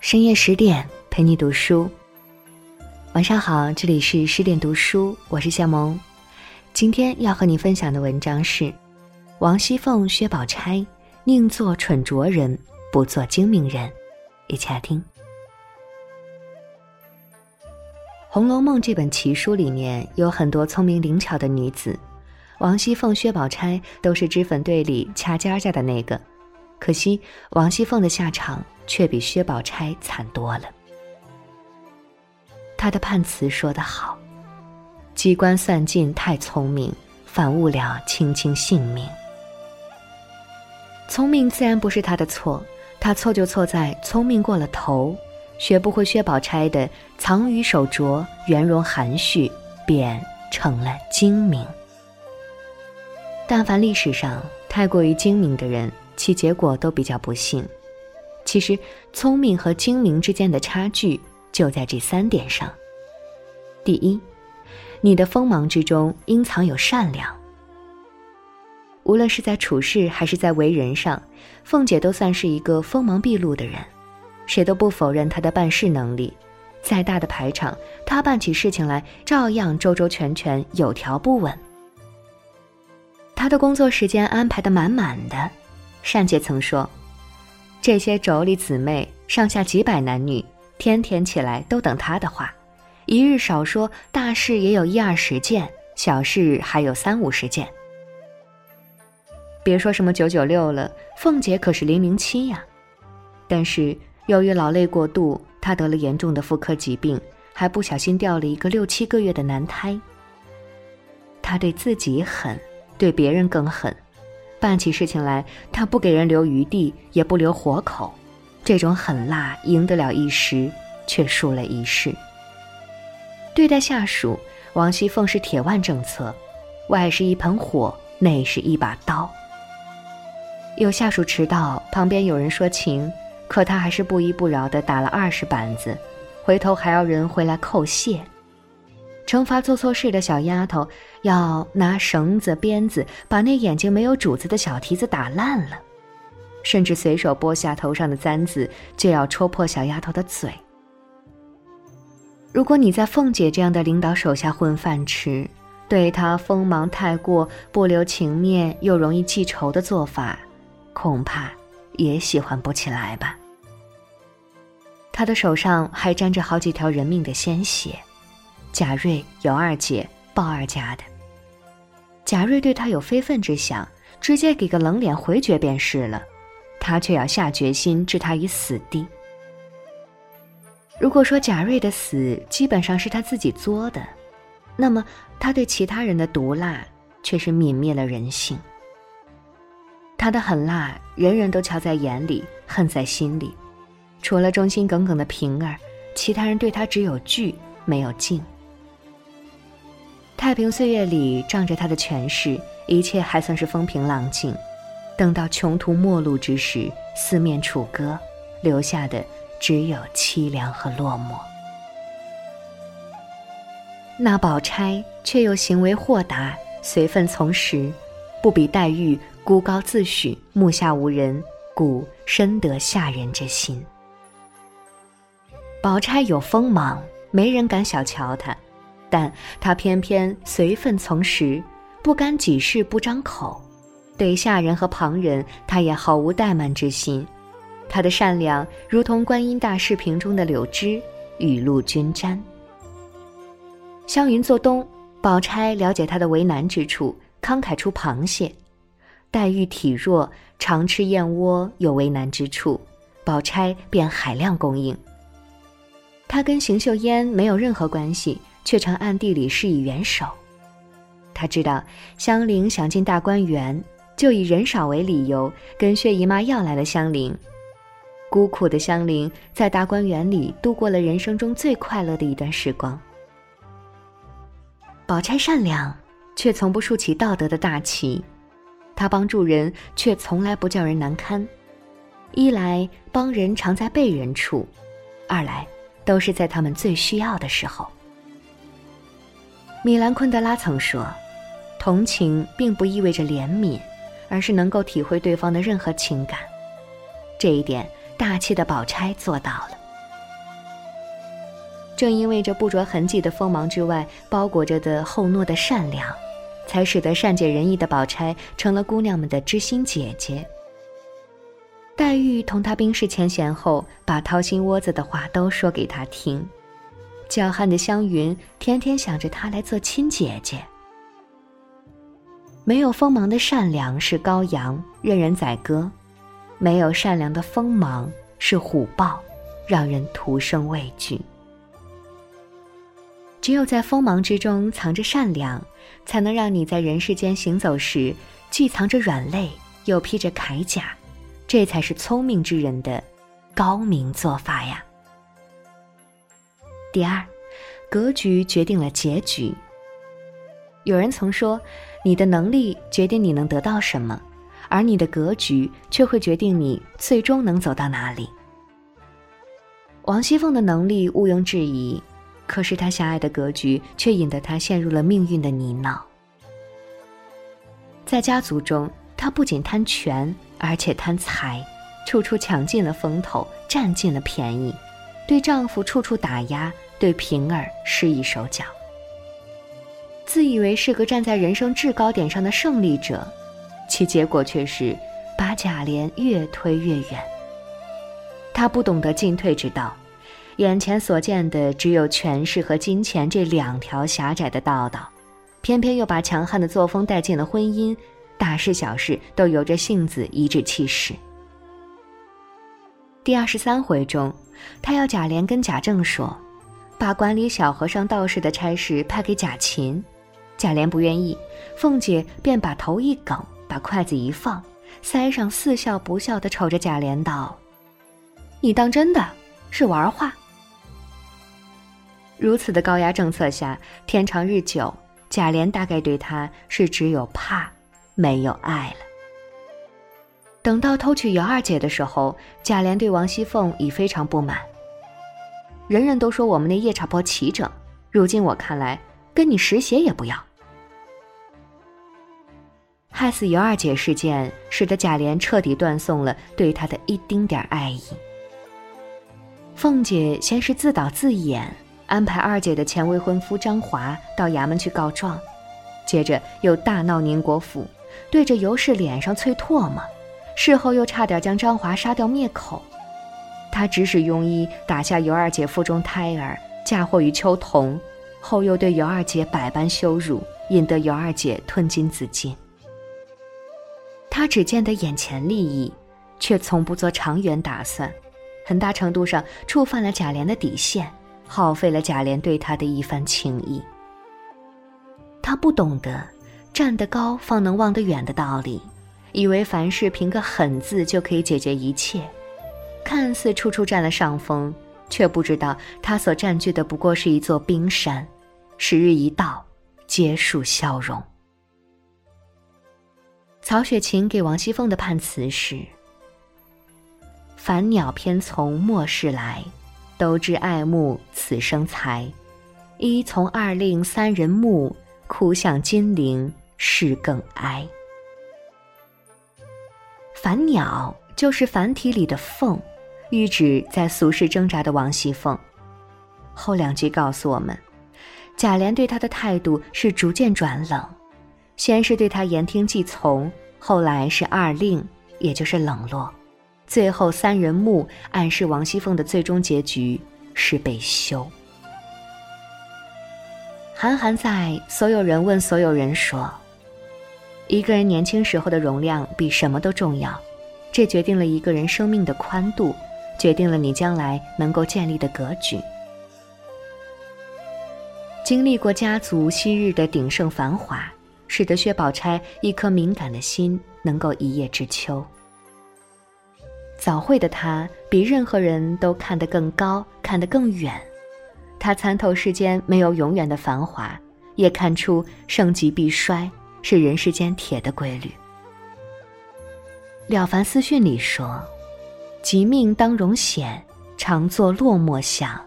深夜十点陪你读书。晚上好，这里是十点读书，我是夏萌。今天要和你分享的文章是王熙凤、薛宝钗宁做蠢拙人，不做精明人。一起来听《红楼梦》这本奇书里面有很多聪明灵巧的女子，王熙凤、薛宝钗都是脂粉队里掐尖儿的那个。可惜王熙凤的下场却比薛宝钗惨多了。她的判词说得好：“机关算尽太聪明，反误了卿卿性命。”聪明自然不是她的错，她错就错在聪明过了头，学不会薛宝钗的藏于手镯，圆融含蓄，便成了精明。但凡历史上太过于精明的人。其结果都比较不幸。其实，聪明和精明之间的差距就在这三点上。第一，你的锋芒之中应藏有善良。无论是在处事还是在为人上，凤姐都算是一个锋芒毕露的人，谁都不否认她的办事能力。再大的排场，她办起事情来照样周周全全，有条不紊。她的工作时间安排的满满的。单姐曾说：“这些妯娌姊妹上下几百男女，天天起来都等她的话，一日少说大事也有一二十件，小事还有三五十件。别说什么九九六了，凤姐可是零零七呀。但是由于劳累过度，她得了严重的妇科疾病，还不小心掉了一个六七个月的男胎。她对自己狠，对别人更狠。”办起事情来，他不给人留余地，也不留活口，这种狠辣赢得了一时，却输了一世。对待下属，王熙凤是铁腕政策，外是一盆火，内是一把刀。有下属迟到，旁边有人说情，可他还是不依不饶地打了二十板子，回头还要人回来叩谢。惩罚做错事的小丫头，要拿绳子、鞭子把那眼睛没有主子的小蹄子打烂了，甚至随手剥下头上的簪子，就要戳破小丫头的嘴。如果你在凤姐这样的领导手下混饭吃，对她锋芒太过、不留情面又容易记仇的做法，恐怕也喜欢不起来吧。她的手上还沾着好几条人命的鲜血。贾瑞有二姐鲍二家的，贾瑞对他有非分之想，直接给个冷脸回绝便是了，他却要下决心置他于死地。如果说贾瑞的死基本上是他自己作的，那么他对其他人的毒辣却是泯灭了人性。他的狠辣，人人都瞧在眼里，恨在心里，除了忠心耿耿的平儿，其他人对他只有惧没有敬。太平岁月里，仗着他的权势，一切还算是风平浪静。等到穷途末路之时，四面楚歌，留下的只有凄凉和落寞。那宝钗却又行为豁达，随分从时，不比黛玉孤高自许，目下无人，故深得下人之心。宝钗有锋芒，没人敢小瞧她。但他偏偏随份从时，不甘己事不张口，对下人和旁人，他也毫无怠慢之心。他的善良如同观音大士瓶中的柳枝，雨露均沾。湘云做东，宝钗了解他的为难之处，慷慨出螃蟹；黛玉体弱，常吃燕窝，有为难之处，宝钗便海量供应。他跟邢岫烟没有任何关系。却常暗地里施以援手。他知道香菱想进大观园，就以人少为理由，跟薛姨妈要来了香菱。孤苦的香菱在大观园里度过了人生中最快乐的一段时光。宝钗善良，却从不竖起道德的大旗；她帮助人，却从来不叫人难堪。一来帮人常在被人处，二来都是在他们最需要的时候。米兰昆德拉曾说：“同情并不意味着怜悯，而是能够体会对方的任何情感。”这一点，大气的宝钗做到了。正因为这不着痕迹的锋芒之外包裹着的厚糯的善良，才使得善解人意的宝钗成了姑娘们的知心姐姐。黛玉同他冰释前嫌后，把掏心窝子的话都说给他听。娇憨的湘云天天想着他来做亲姐姐。没有锋芒的善良是羔羊，任人宰割；没有善良的锋芒是虎豹，让人徒生畏惧。只有在锋芒之中藏着善良，才能让你在人世间行走时，既藏着软肋，又披着铠甲。这才是聪明之人的高明做法呀。第二，格局决定了结局。有人曾说，你的能力决定你能得到什么，而你的格局却会决定你最终能走到哪里。王熙凤的能力毋庸置疑，可是她狭隘的格局却引得她陷入了命运的泥淖。在家族中，她不仅贪权。而且贪财，处处抢尽了风头，占尽了便宜，对丈夫处处打压，对平儿施以手脚。自以为是个站在人生制高点上的胜利者，其结果却是把贾琏越推越远。他不懂得进退之道，眼前所见的只有权势和金钱这两条狭窄的道道，偏偏又把强悍的作风带进了婚姻。大事小事都由着性子颐指气使。第二十三回中，他要贾琏跟贾政说，把管理小和尚道士的差事派给贾琴。贾琏不愿意，凤姐便把头一梗，把筷子一放，腮上似笑不笑的瞅着贾琏道：“你当真的是玩话？”如此的高压政策下，天长日久，贾琏大概对他是只有怕。没有爱了。等到偷取尤二姐的时候，贾琏对王熙凤已非常不满。人人都说我们那夜叉婆齐整，如今我看来，跟你实鞋也不要。害死尤二姐事件，使得贾琏彻底断送了对她的一丁点爱意。凤姐先是自导自演，安排二姐的前未婚夫张华到衙门去告状，接着又大闹宁国府。对着尤氏脸上啐唾沫，事后又差点将张华杀掉灭口。他指使庸医打下尤二姐腹中胎儿，嫁祸于秋桐，后又对尤二姐百般羞辱，引得尤二姐吞金自尽。他只见得眼前利益，却从不做长远打算，很大程度上触犯了贾琏的底线，耗费了贾琏对他的一番情谊。他不懂得。站得高方能望得远的道理，以为凡事凭个狠字就可以解决一切，看似处处占了上风，却不知道他所占据的不过是一座冰山，时日一到，皆数消融。曹雪芹给王熙凤的判词是：“凡鸟偏从末世来，都知爱慕此生才，一从二令三人慕，哭向金陵。”事更哀。凡鸟就是繁体里的凤，喻指在俗世挣扎的王熙凤。后两句告诉我们，贾琏对她的态度是逐渐转冷，先是对她言听计从，后来是二令，也就是冷落，最后三人木暗示王熙凤的最终结局是被休。韩寒在《所有人问所有人》说。一个人年轻时候的容量比什么都重要，这决定了一个人生命的宽度，决定了你将来能够建立的格局。经历过家族昔日的鼎盛繁华，使得薛宝钗一颗敏感的心能够一叶知秋。早慧的她比任何人都看得更高，看得更远。她参透世间没有永远的繁华，也看出盛极必衰。是人世间铁的规律。《了凡四训》里说：“吉命当荣显，常作落寞想；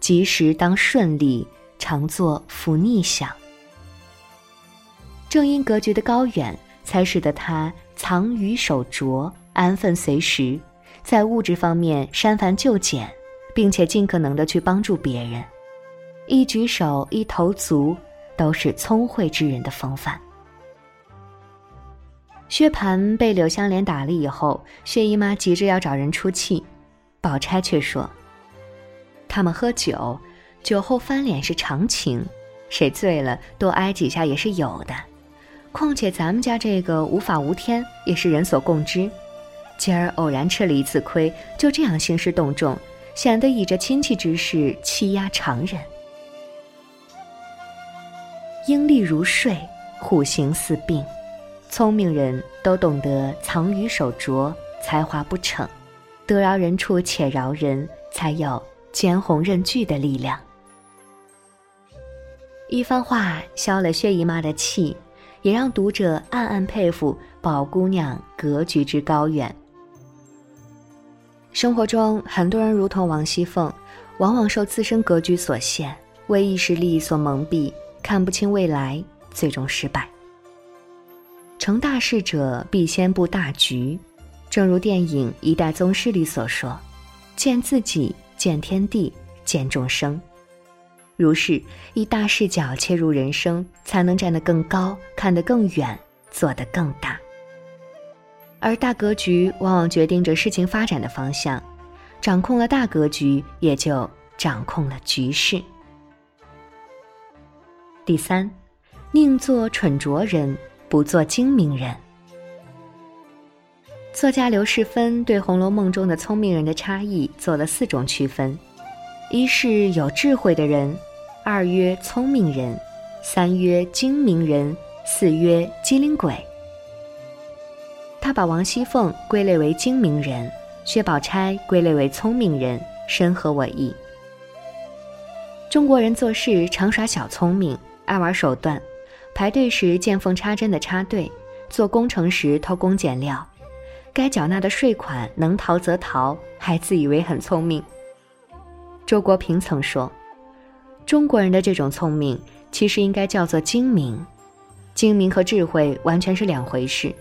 吉时当顺利，常作福逆想。”正因格局的高远，才使得他藏于守拙，安分随时，在物质方面删繁就简，并且尽可能的去帮助别人，一举手一投足都是聪慧之人的风范。薛蟠被柳香莲打了以后，薛姨妈急着要找人出气，宝钗却说：“他们喝酒，酒后翻脸是常情，谁醉了多挨几下也是有的。况且咱们家这个无法无天，也是人所共知。今儿偶然吃了一次亏，就这样兴师动众，显得以这亲戚之事欺压常人。鹰立如睡，虎行似病。”聪明人都懂得藏于手拙，才华不逞，得饶人处且饶人，才有兼鸿任巨的力量。一番话消了薛姨妈的气，也让读者暗暗佩服宝姑娘格局之高远。生活中，很多人如同王熙凤，往往受自身格局所限，为一时利益所蒙蔽，看不清未来，最终失败。成大事者必先布大局，正如电影《一代宗师》里所说：“见自己，见天地，见众生。”如是，以大视角切入人生，才能站得更高，看得更远，做得更大。而大格局往往决定着事情发展的方向，掌控了大格局，也就掌控了局势。第三，宁做蠢拙人。不做精明人。作家刘世芬对《红楼梦》中的聪明人的差异做了四种区分：一是有智慧的人，二曰聪明人，三曰精明人，四曰机灵鬼。他把王熙凤归类为精明人，薛宝钗归类为聪明人，深合我意。中国人做事常耍小聪明，爱玩手段。排队时见缝插针的插队，做工程时偷工减料，该缴纳的税款能逃则逃，还自以为很聪明。周国平曾说：“中国人的这种聪明，其实应该叫做精明。精明和智慧完全是两回事，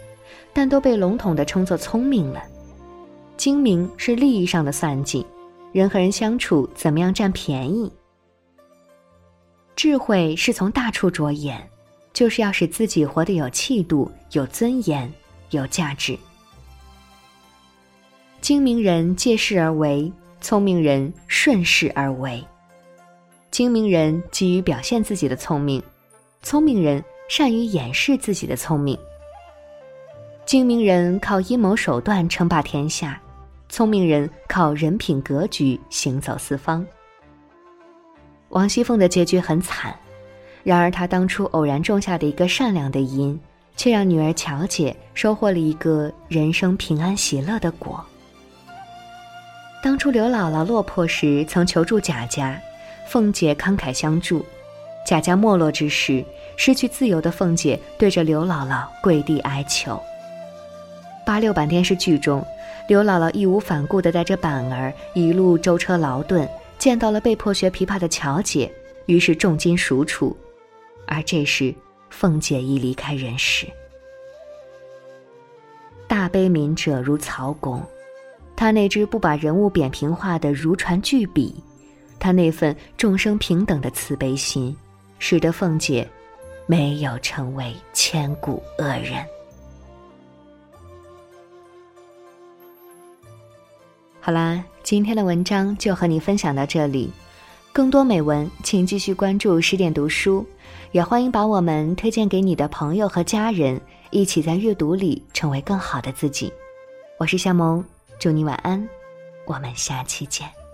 但都被笼统的称作聪明了。精明是利益上的算计，人和人相处怎么样占便宜；智慧是从大处着眼。”就是要使自己活得有气度、有尊严、有价值。精明人借势而为，聪明人顺势而为。精明人急于表现自己的聪明，聪明人善于掩饰自己的聪明。精明人靠阴谋手段称霸天下，聪明人靠人品格局行走四方。王熙凤的结局很惨。然而，他当初偶然种下的一个善良的因，却让女儿乔姐收获了一个人生平安喜乐的果。当初刘姥姥落魄时，曾求助贾家，凤姐慷慨相助。贾家没落之时，失去自由的凤姐对着刘姥姥跪地哀求。八六版电视剧中，刘姥姥义无反顾地带着板儿一路舟车劳顿，见到了被迫学琵琶的乔姐，于是重金赎出。而这时，凤姐已离开人世。大悲悯者如曹公，他那只不把人物扁平化的如传巨笔，他那份众生平等的慈悲心，使得凤姐没有成为千古恶人。好啦，今天的文章就和你分享到这里。更多美文，请继续关注十点读书，也欢迎把我们推荐给你的朋友和家人，一起在阅读里成为更好的自己。我是夏萌，祝你晚安，我们下期见。